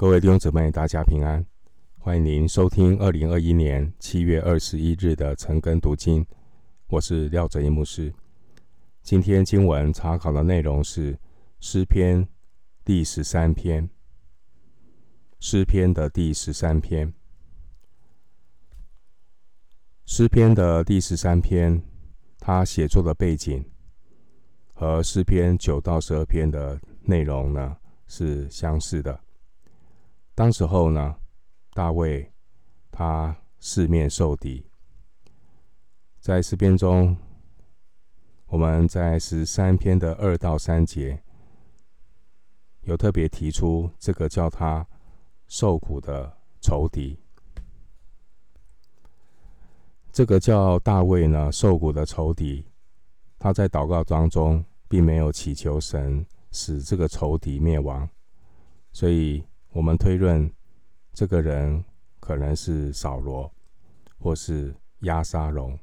各位弟兄姊妹，大家平安！欢迎您收听二零二一年七月二十一日的晨更读经。我是廖哲一牧师。今天经文查考的内容是诗篇第十三篇。诗篇的第十三篇，诗篇的第十三篇，它写作的背景和诗篇九到十二篇的内容呢是相似的。当时候呢，大卫他四面受敌。在诗篇中，我们在十三篇的二到三节，有特别提出这个叫他受苦的仇敌。这个叫大卫呢受苦的仇敌，他在祷告当中并没有祈求神使这个仇敌灭亡，所以我们推论这个人可能是扫罗或是押沙龙。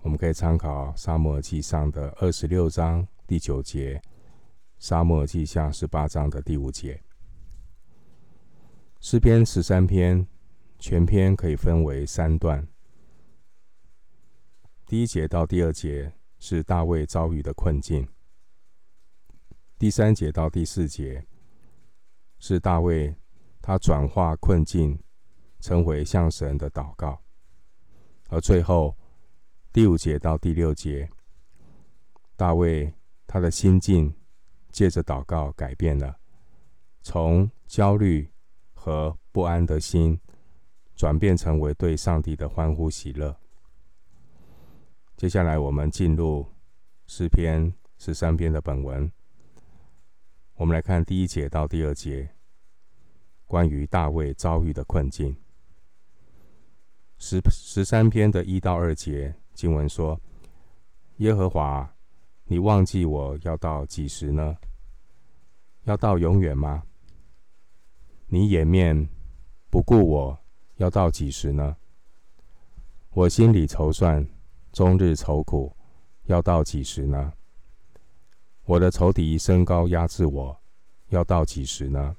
我们可以参考《撒母耳记上》的二十六章第九节，《撒母耳记下》十八章的第五节。诗篇十三篇，全篇可以分为三段。第一节到第二节是大卫遭遇的困境，第三节到第四节是大卫他转化困境成为向神的祷告，而最后。第五节到第六节，大卫他的心境借着祷告改变了，从焦虑和不安的心转变成为对上帝的欢呼喜乐。接下来，我们进入诗篇十三篇的本文，我们来看第一节到第二节，关于大卫遭遇的困境。十十三篇的一到二节。经文说：“耶和华，你忘记我要到几时呢？要到永远吗？你掩面不顾我要到几时呢？我心里筹算，终日愁苦，要到几时呢？我的仇敌升高压制我，要到几时呢？”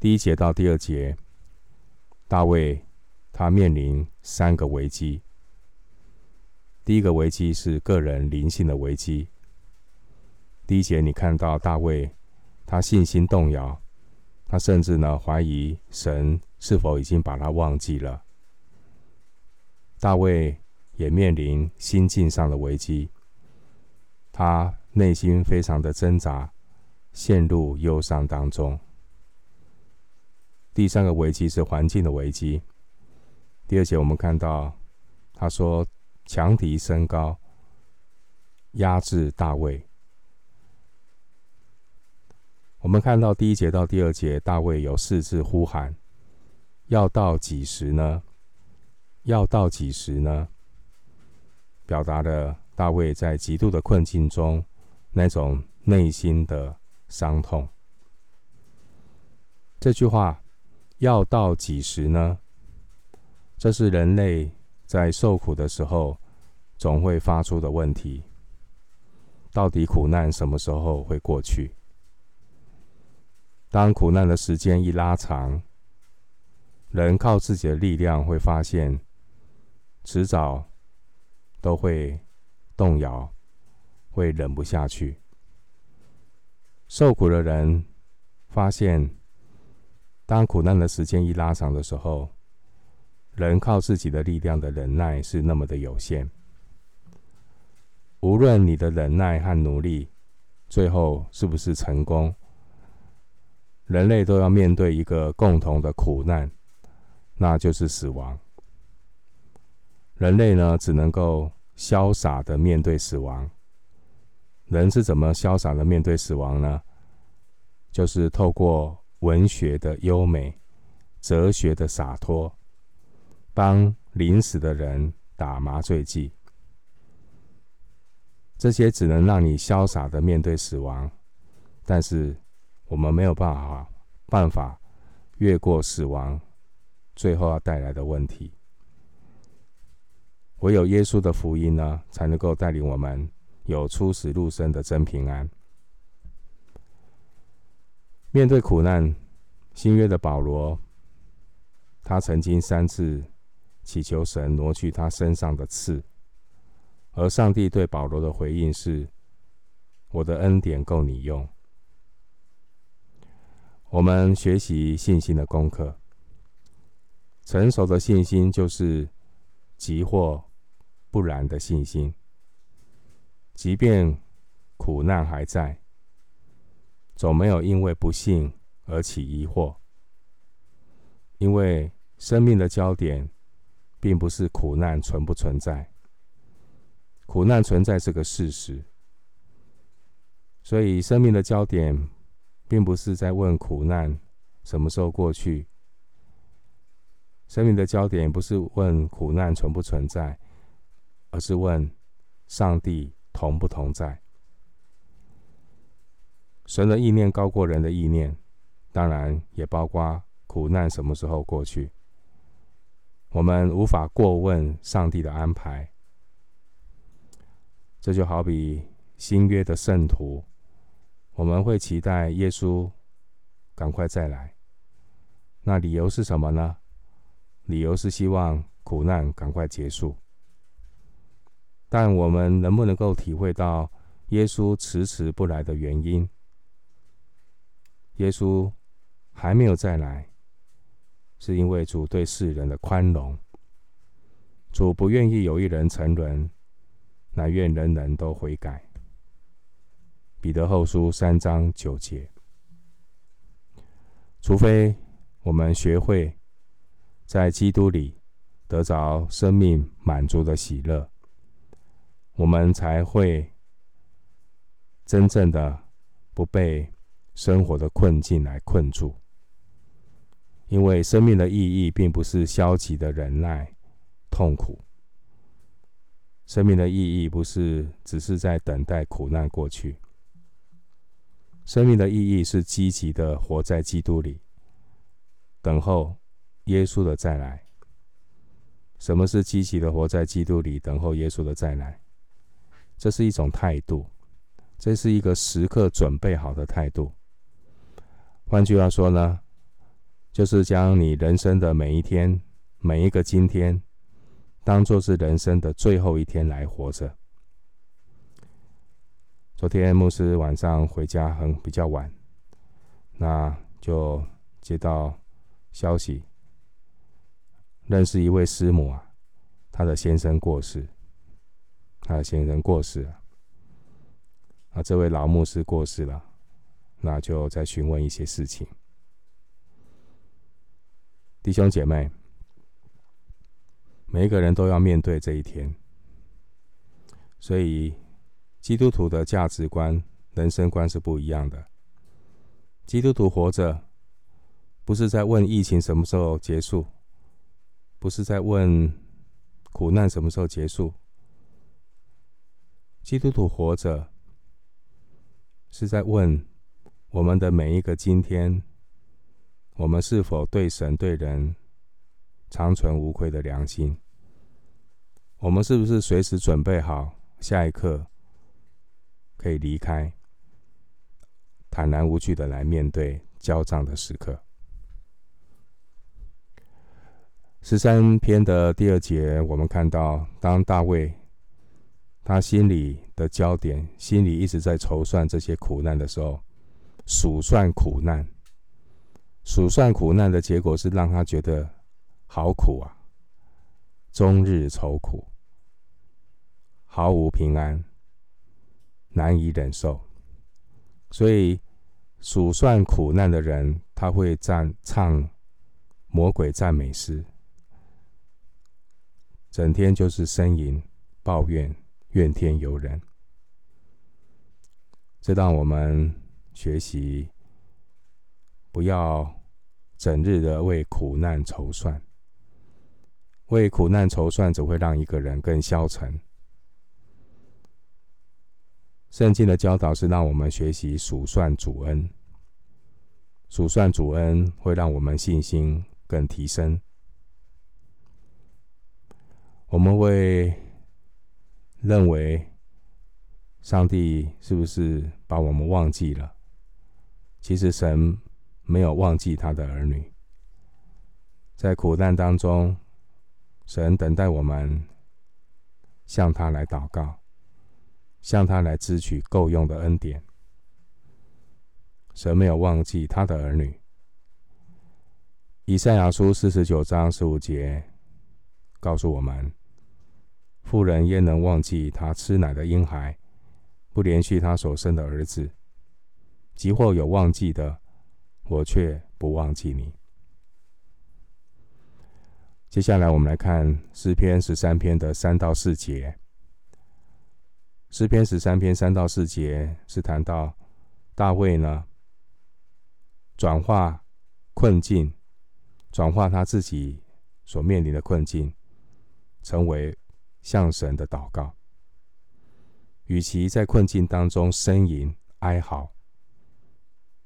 第一节到第二节，大卫他面临三个危机。第一个危机是个人灵性的危机。第一节你看到大卫，他信心动摇，他甚至呢怀疑神是否已经把他忘记了。大卫也面临心境上的危机，他内心非常的挣扎，陷入忧伤当中。第三个危机是环境的危机。第二节我们看到他说。强敌升高，压制大卫。我们看到第一节到第二节，大卫有四次呼喊：“要到几时呢？要到几时呢？”表达了大卫在极度的困境中那种内心的伤痛。这句话“要到几时呢？”这是人类。在受苦的时候，总会发出的问题：到底苦难什么时候会过去？当苦难的时间一拉长，人靠自己的力量会发现，迟早都会动摇，会忍不下去。受苦的人发现，当苦难的时间一拉长的时候，人靠自己的力量的忍耐是那么的有限。无论你的忍耐和努力最后是不是成功，人类都要面对一个共同的苦难，那就是死亡。人类呢，只能够潇洒的面对死亡。人是怎么潇洒的面对死亡呢？就是透过文学的优美、哲学的洒脱。帮临死的人打麻醉剂，这些只能让你潇洒的面对死亡，但是我们没有办法办法越过死亡，最后要带来的问题。唯有耶稣的福音呢，才能够带领我们有出死入生的真平安。面对苦难，新约的保罗，他曾经三次祈求神挪去他身上的刺，而上帝对保罗的回应是：“我的恩典够你用。”我们学习信心的功课，成熟的信心就是即或不然的信心，即便苦难还在，总没有因为不幸而起疑惑，因为生命的焦点并不是苦难存不存在，苦难存在是个事实，所以生命的焦点。并不是在问苦难什么时候过去，生命的焦点不是问苦难存不存在，而是问上帝同不同在。神的意念高过人的意念，当然也包括苦难什么时候过去。我们无法过问上帝的安排，这就好比新约的圣徒。我们会期待耶稣赶快再来，那理由是什么呢？理由是希望苦难赶快结束。但我们能不能够体会到耶稣迟迟不来的原因？耶稣还没有再来，是因为主对世人的宽容。主不愿意有一人沉沦，乃愿人人都悔改。彼得后书三章九节，除非我们学会在基督里得着生命满足的喜乐，我们才会真正的不被生活的困境来困住。因为生命的意义并不是消极的忍耐痛苦，生命的意义不是只是在等待苦难过去。生命的意义是积极的活在基督里，等候耶稣的再来。什么是积极的活在基督里，等候耶稣的再来？这是一种态度，这是一个时刻准备好的态度。换句话说呢，就是将你人生的每一天、每一个今天，当作是人生的最后一天来活着。昨天牧师晚上回家很比较晚，那就接到消息，认识一位师母啊，她的先生过世，她的先生过世了，啊，这位老牧师过世了，那就再询问一些事情。弟兄姐妹，每一个人都要面对这一天，所以。基督徒的价值观、人生观是不一样的。基督徒活着，不是在问疫情什么时候结束，不是在问苦难什么时候结束。基督徒活着，是在问我们的每一个今天，我们是否对神对人长存无愧的良心？我们是不是随时准备好下一刻？可以离开，坦然无惧的来面对交账的时刻。十三篇的第二节，我们看到，当大卫他心里的焦点，心里一直在筹算这些苦难的时候，数算苦难，数算苦难的结果是让他觉得好苦啊，终日愁苦，毫无平安。难以忍受，所以数算苦难的人，他会赞唱魔鬼赞美诗，整天就是呻吟、抱怨、怨天尤人。这让我们学习，不要整日的为苦难筹算，为苦难筹算只会让一个人更消沉。圣经的教导是让我们学习数算主恩，数算主恩会让我们信心更提升。我们为认为上帝是不是把我们忘记了？其实神没有忘记他的儿女。在苦难当中，神等待我们向他来祷告，向他来支取够用的恩典。神没有忘记他的儿女。以赛亚书四十九章十五节告诉我们：妇人焉能忘记她吃奶的婴孩，不怜恤她所生的儿子？即或有忘记的，我却不忘记你。接下来，我们来看诗篇十三篇的三到四节。诗篇十三篇三到四节是谈到大卫呢，转化困境，转化他自己所面临的困境，成为向神的祷告。与其在困境当中呻吟哀嚎，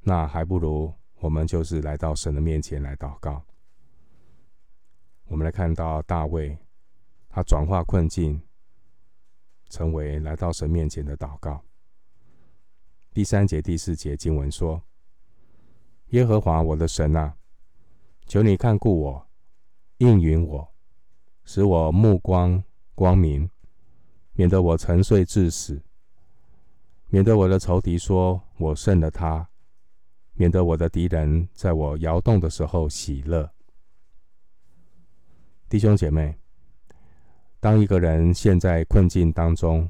那还不如我们就是来到神的面前来祷告。我们来看到大卫，他转化困境，成为来到神面前的祷告。第三节、第四节经文说：“耶和华我的神啊，求你看顾我，应允我，使我目光光明，免得我沉睡至死；免得我的仇敌说我胜了他；免得我的敌人在我摇动的时候喜乐。”弟兄姐妹，当一个人陷在困境当中，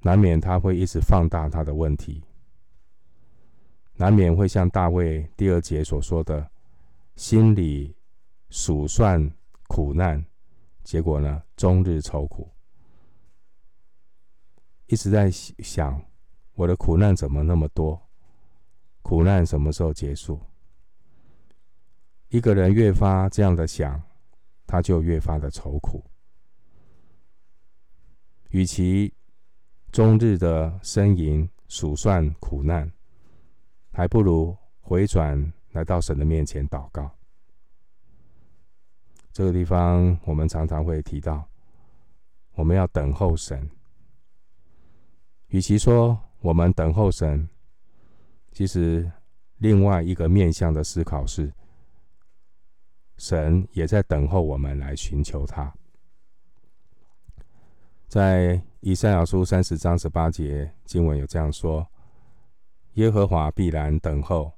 难免他会一直放大他的问题，难免会像大卫第二节所说的，心里数算苦难，结果呢，终日愁苦，一直在想我的苦难怎么那么多，苦难什么时候结束？一个人越发这样的想。他就越发的愁苦，与其终日的呻吟数算苦难，还不如回转来到神的面前祷告。这个地方我们常常会提到，我们要等候神。与其说我们等候神，其实另外一个面向的思考是。神也在等候我们来寻求他。在以赛亚书三十章十八节经文有这样说：“耶和华必然等候，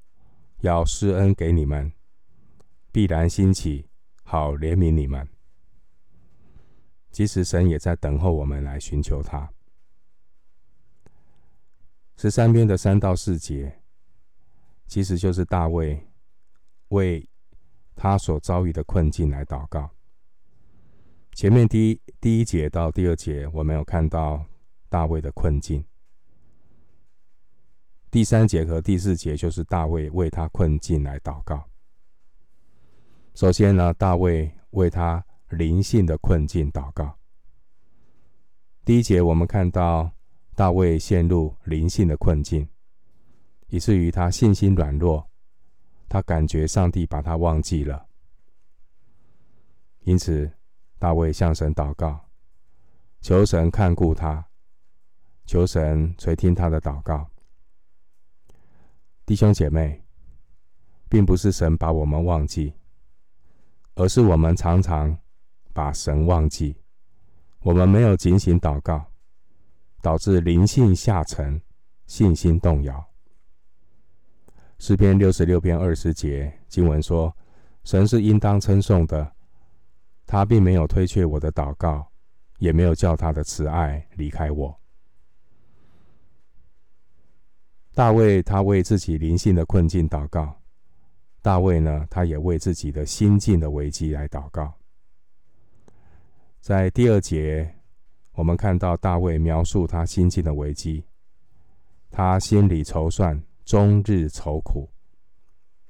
要施恩给你们；必然兴起，好怜悯你们。”其实神也在等候我们来寻求他。十三篇的三到四节，其实就是大卫为。他所遭遇的困境来祷告。前面第一第一节到第二节，我们有看到大卫的困境。第三节和第四节就是大卫为他困境来祷告。首先呢，大卫为他灵性的困境祷告。第一节我们看到大卫陷入灵性的困境，以至于他信心软弱。他感觉上帝把他忘记了，因此大卫向神祷告，求神看顾他，求神垂听他的祷告。弟兄姐妹，并不是神把我们忘记，而是我们常常把神忘记，我们没有警醒祷告，导致灵性下沉，信心动摇。诗篇六十六篇二十节经文说：“神是应当称颂的，他并没有推却我的祷告，也没有叫他的慈爱离开我。”大卫他为自己灵性的困境祷告，大卫呢，他也为自己的心境的危机来祷告。在第二节，我们看到大卫描述他心境的危机，他心里筹算。终日愁苦，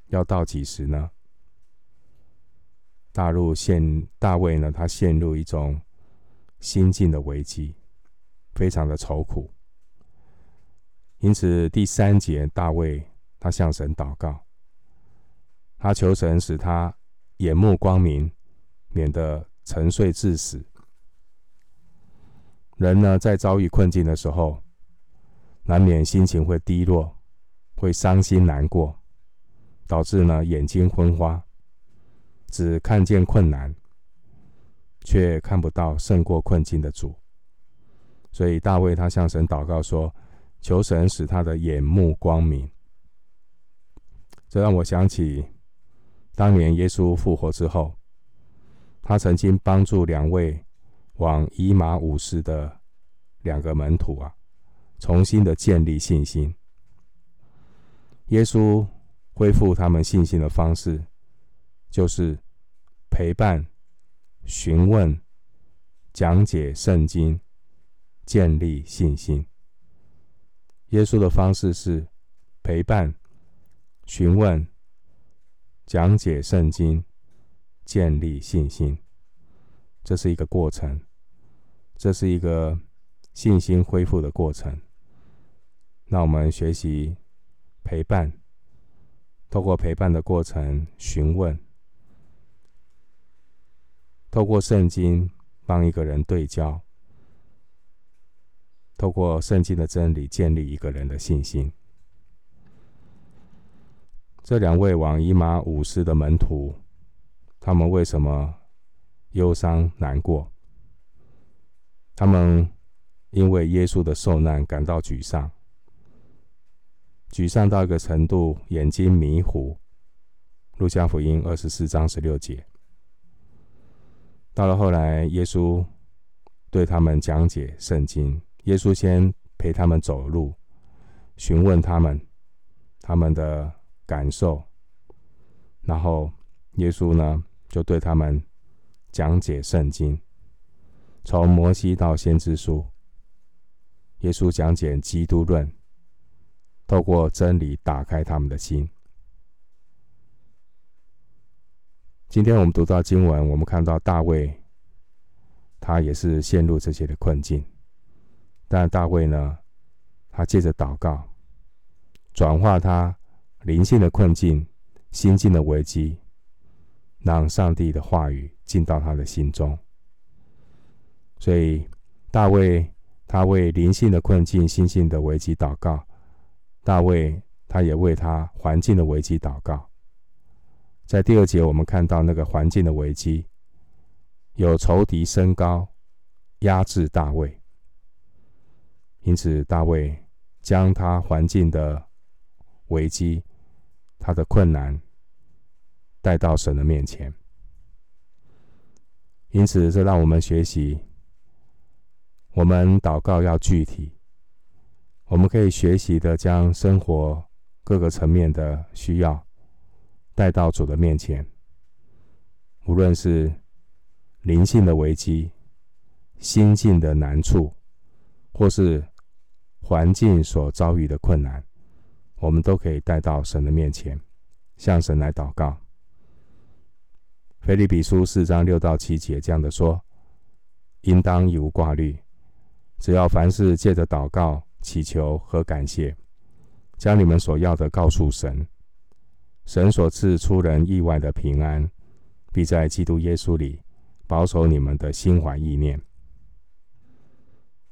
要到几时呢？大陆陷大卫呢？他陷入一种心境的危机，非常的愁苦。因此第三节，大卫他向神祷告，他求神使他眼目光明，免得沉睡至死。人呢，在遭遇困境的时候，难免心情会低落。会伤心难过，导致呢眼睛昏花，只看见困难，却看不到胜过困境的主。所以大卫他向神祷告说：“求神使他的眼目光明。”这让我想起当年耶稣复活之后，他曾经帮助两位往以马忤斯的两个门徒啊，重新的建立信心。耶稣恢复他们信心的方式，就是陪伴、询问、讲解圣经。建立信心。耶稣的方式是陪伴、询问、讲解圣经，建立信心。这是一个过程，这是一个信心恢复的过程。那我们学习陪伴，透过陪伴的过程询问，透过圣经帮一个人对焦。透过圣经的真理建立一个人的信心。这两位往以马忤斯的门徒，他们为什么忧伤难过？他们因为耶稣的受难感到沮丧，沮丧到一个程度，眼睛迷糊。路加福音二十四章十六节。到了后来，耶稣对他们讲解圣经。耶稣先陪他们走路，询问他们他们的感受，然后耶稣呢就对他们讲解圣经，从摩西到先知书，耶稣讲解基督论，透过真理打开他们的心。今天我们读到经文，我们看到大卫，他也是陷入这些的困境。但大卫呢，他借着祷告，转化他灵性的困境、心境的危机，让上帝的话语进到他的心中。所以，大卫他为灵性的困境、心性的危机祷告；大卫他也为他环境的危机祷告。在第二节，我们看到那个环境的危机，有仇敌升高，压制大卫。因此，大卫将他环境的危机、他的困难带到神的面前。因此，这让我们学习：我们祷告要具体。我们可以学习的将生活各个层面的需要带到主的面前，无论是灵性的危机、心境的难处，或是环境所遭遇的困难，我们都可以带到神的面前，向神来祷告。腓利比书四章六到七节这样的说：应当以无挂虑，只要凡事借着祷告、祈求和感谢，将你们所要的告诉神。神所赐出人意外的平安，必在基督耶稣里保守你们的心怀意念。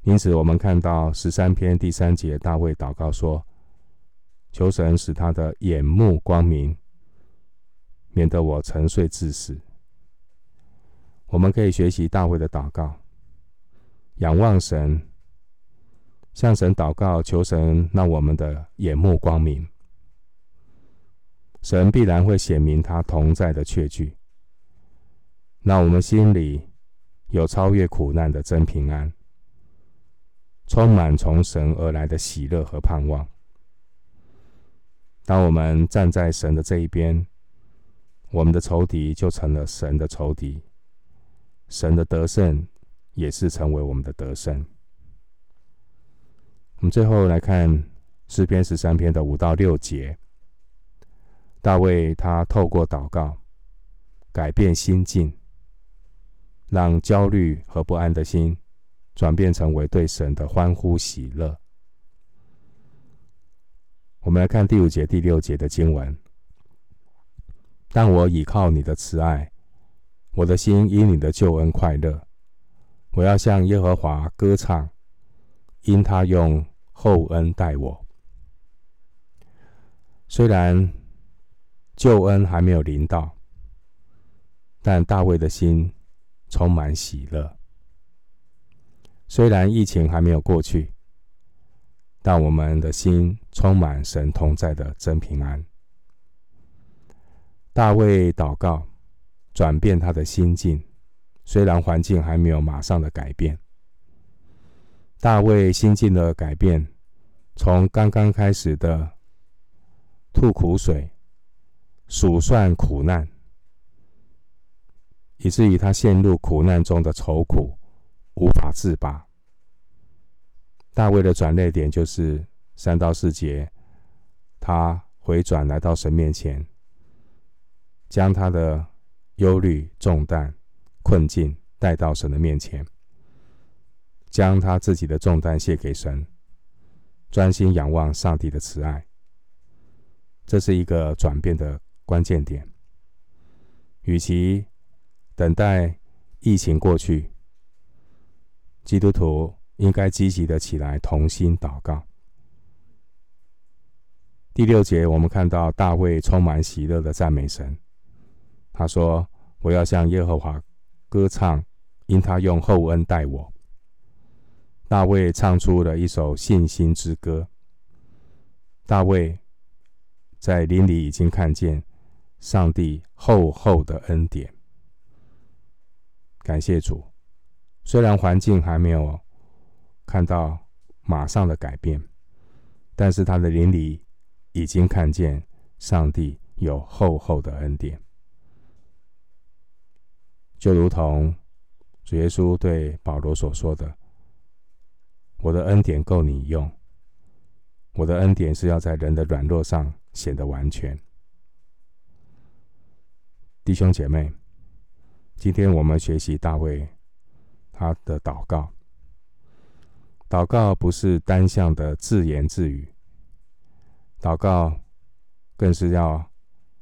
因此，我们看到十三篇第三节，大卫祷告说：“求神使他的眼目光明，免得我沉睡至死。”我们可以学习大卫的祷告，仰望神，向神祷告，求神让我们的眼目光明。神必然会显明他同在的确据，让我们心里有超越苦难的真平安。充满从神而来的喜乐和盼望。当我们站在神的这一边，我们的仇敌就成了神的仇敌，神的得胜也是成为我们的得胜。我们最后来看诗篇十三篇的五到六节，大卫他透过祷告改变心境，让焦虑和不安的心。转变成为对神的欢呼喜乐。我们来看第五节、第六节的经文。但我倚靠你的慈爱，我的心因你的救恩快乐。我要向耶和华歌唱，因他用厚恩待我。虽然救恩还没有临到，但大卫的心充满喜乐。虽然疫情还没有过去，但我们的心充满神同在的真平安。大卫祷告，转变他的心境，虽然环境还没有马上的改变。大卫心境的改变，从刚刚开始的吐苦水、数算苦难，以至于他陷入苦难中的愁苦。无法自拔。大卫的转捩点就是三到四节，他回转来到神面前，将他的忧虑、重担、困境带到神的面前，将他自己的重担卸给神，专心仰望上帝的慈爱。这是一个转变的关键点。与其等待疫情过去，基督徒应该积极的起来，同心祷告。第六节，我们看到大卫充满喜乐的赞美神。他说：“我要向耶和华歌唱，因他用厚恩待我。”大卫唱出了一首信心之歌。大卫在林里已经看见上帝厚厚的恩典，感谢主。虽然环境还没有看到马上的改变，但是他的灵里已经看见上帝有厚厚的恩典，就如同主耶稣对保罗所说的：“我的恩典够你用，我的恩典是要在人的软弱上显得完全。”弟兄姐妹，今天我们学习大卫。他的祷告，祷告不是单向的自言自语，祷告更是要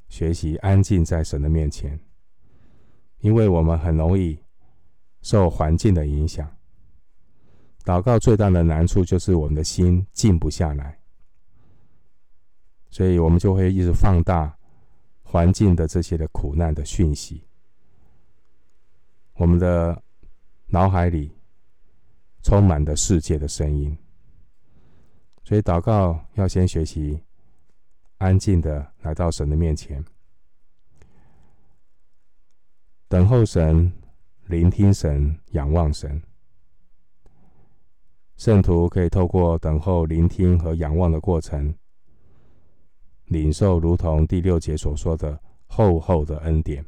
学习安静在神的面前，因为我们很容易受环境的影响。祷告最大的难处就是我们的心静不下来，所以我们就会一直放大环境的这些的苦难的讯息，我们的。脑海里充满的世界的声音，所以祷告要先学习安静的来到神的面前，等候神，聆听神，仰望神。圣徒可以透过等候、聆听和仰望的过程，领受如同第六节所说的厚厚的恩典。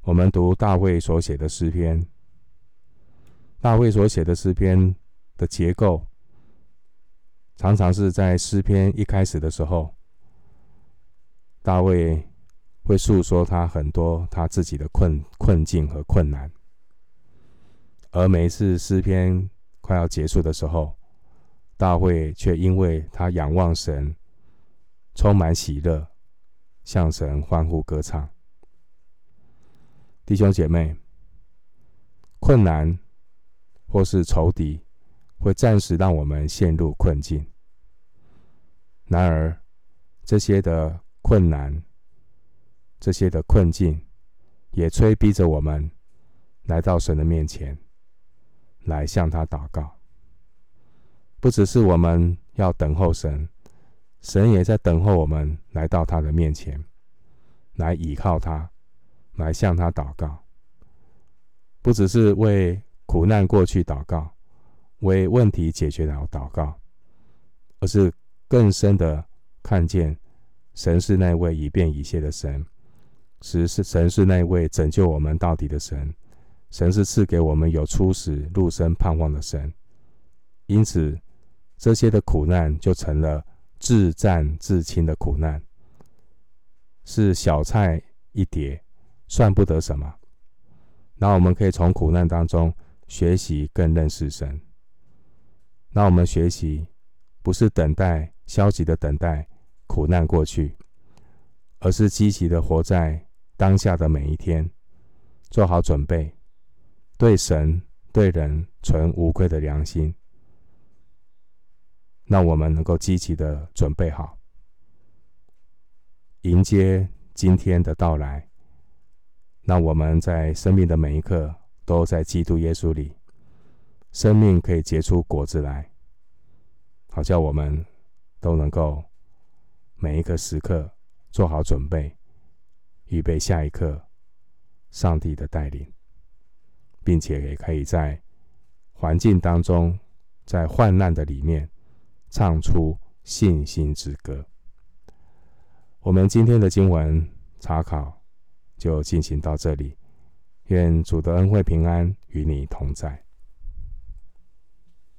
我们读大卫所写的诗篇，大卫所写的诗篇的结构，常常是在诗篇一开始的时候，大卫会诉说他很多他自己的困困境和困难，而每一次诗篇快要结束的时候，大卫却因为他仰望神，充满喜乐，向神欢呼歌唱。弟兄姐妹，困难或是仇敌会暂时让我们陷入困境。然而，这些的困难、这些的困境，也催逼着我们来到神的面前，来向他祷告。不只是我们要等候神，神也在等候我们来到他的面前，来倚靠他。来向他祷告，不只是为苦难过去祷告，为问题解决了祷告，而是更深的看见神是那位以变以谢的神，是是神是那位拯救我们到底的神，神是赐给我们有初始入生盼望的神，因此这些的苦难就成了自战至轻的苦难，是小菜一碟。算不得什么，那我们可以从苦难当中学习更认识神。那我们学习不是等待消极的等待苦难过去，而是积极的活在当下的每一天，做好准备，对神对人存无愧的良心。那我们能够积极的准备好，迎接今天的到来。让我们在生命的每一刻都在基督耶稣里，生命可以结出果子来，好叫我们都能够每一个时刻做好准备，预备下一刻上帝的带领，并且也可以在环境当中，在患难的里面唱出信心之歌。我们今天的经文查考。就进行到这里，愿主的恩惠平安与你同在。